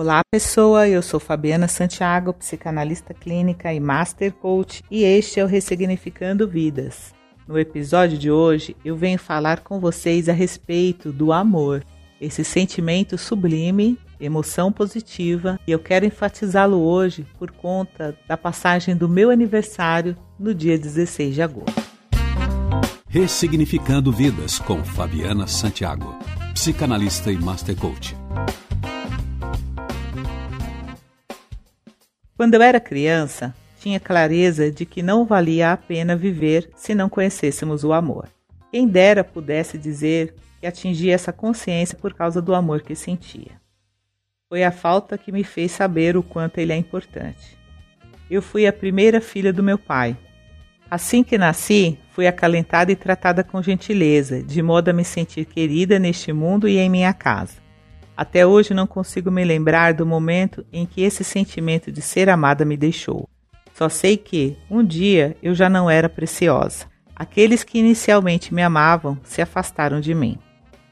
Olá, pessoa. Eu sou Fabiana Santiago, psicanalista clínica e master coach, e este é o Ressignificando Vidas. No episódio de hoje, eu venho falar com vocês a respeito do amor, esse sentimento sublime, emoção positiva, e eu quero enfatizá-lo hoje por conta da passagem do meu aniversário no dia 16 de agosto. Ressignificando Vidas com Fabiana Santiago, psicanalista e master coach. Quando eu era criança, tinha clareza de que não valia a pena viver se não conhecêssemos o amor. Quem dera pudesse dizer que atingi essa consciência por causa do amor que sentia. Foi a falta que me fez saber o quanto ele é importante. Eu fui a primeira filha do meu pai. Assim que nasci, fui acalentada e tratada com gentileza, de modo a me sentir querida neste mundo e em minha casa. Até hoje não consigo me lembrar do momento em que esse sentimento de ser amada me deixou. Só sei que, um dia, eu já não era preciosa. Aqueles que inicialmente me amavam se afastaram de mim.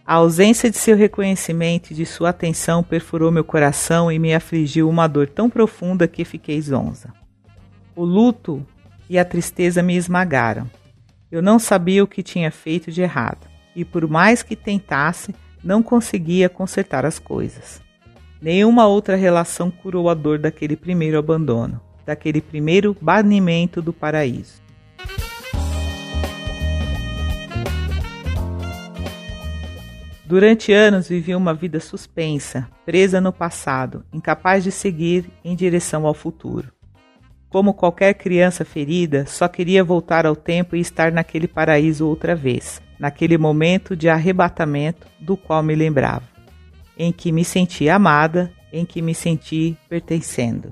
A ausência de seu reconhecimento e de sua atenção perfurou meu coração e me afligiu uma dor tão profunda que fiquei zonza. O luto e a tristeza me esmagaram. Eu não sabia o que tinha feito de errado, e por mais que tentasse, não conseguia consertar as coisas. Nenhuma outra relação curou a dor daquele primeiro abandono, daquele primeiro banimento do paraíso. Durante anos vivi uma vida suspensa, presa no passado, incapaz de seguir em direção ao futuro. Como qualquer criança ferida, só queria voltar ao tempo e estar naquele paraíso outra vez, naquele momento de arrebatamento do qual me lembrava, em que me senti amada, em que me senti pertencendo.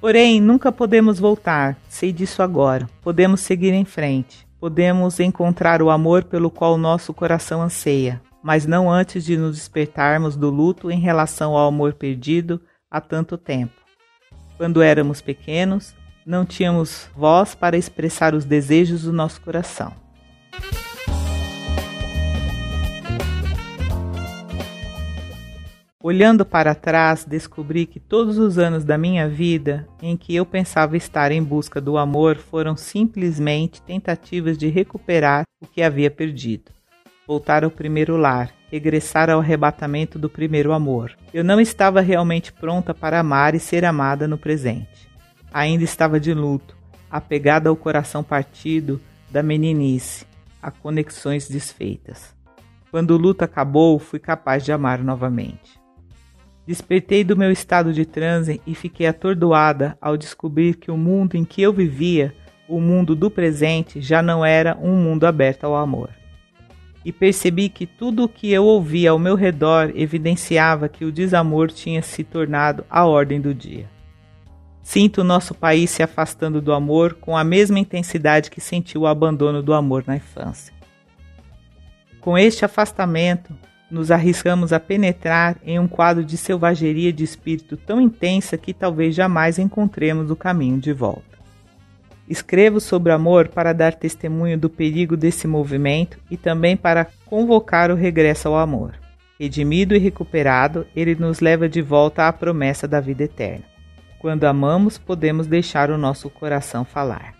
Porém, nunca podemos voltar, sei disso agora. Podemos seguir em frente, podemos encontrar o amor pelo qual nosso coração anseia, mas não antes de nos despertarmos do luto em relação ao amor perdido há tanto tempo. Quando éramos pequenos, não tínhamos voz para expressar os desejos do nosso coração. Olhando para trás, descobri que todos os anos da minha vida em que eu pensava estar em busca do amor foram simplesmente tentativas de recuperar o que havia perdido. Voltar ao primeiro lar, regressar ao arrebatamento do primeiro amor. Eu não estava realmente pronta para amar e ser amada no presente. Ainda estava de luto, apegada ao coração partido da meninice, a conexões desfeitas. Quando o luto acabou, fui capaz de amar novamente. Despertei do meu estado de transe e fiquei atordoada ao descobrir que o mundo em que eu vivia, o mundo do presente, já não era um mundo aberto ao amor. E percebi que tudo o que eu ouvia ao meu redor evidenciava que o desamor tinha se tornado a ordem do dia. Sinto o nosso país se afastando do amor com a mesma intensidade que sentiu o abandono do amor na infância. Com este afastamento, nos arriscamos a penetrar em um quadro de selvageria de espírito tão intensa que talvez jamais encontremos o caminho de volta. Escrevo sobre amor para dar testemunho do perigo desse movimento e também para convocar o regresso ao amor. Redimido e recuperado, ele nos leva de volta à promessa da vida eterna. Quando amamos, podemos deixar o nosso coração falar.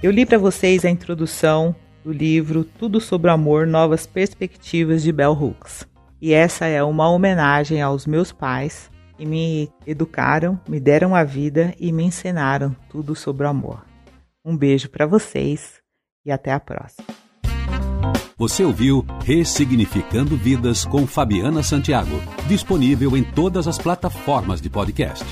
Eu li para vocês a introdução do livro Tudo sobre o Amor, Novas Perspectivas de Bell Hooks. E essa é uma homenagem aos meus pais que me educaram, me deram a vida e me ensinaram tudo sobre o amor. Um beijo para vocês e até a próxima. Você ouviu Ressignificando Vidas com Fabiana Santiago, disponível em todas as plataformas de podcast.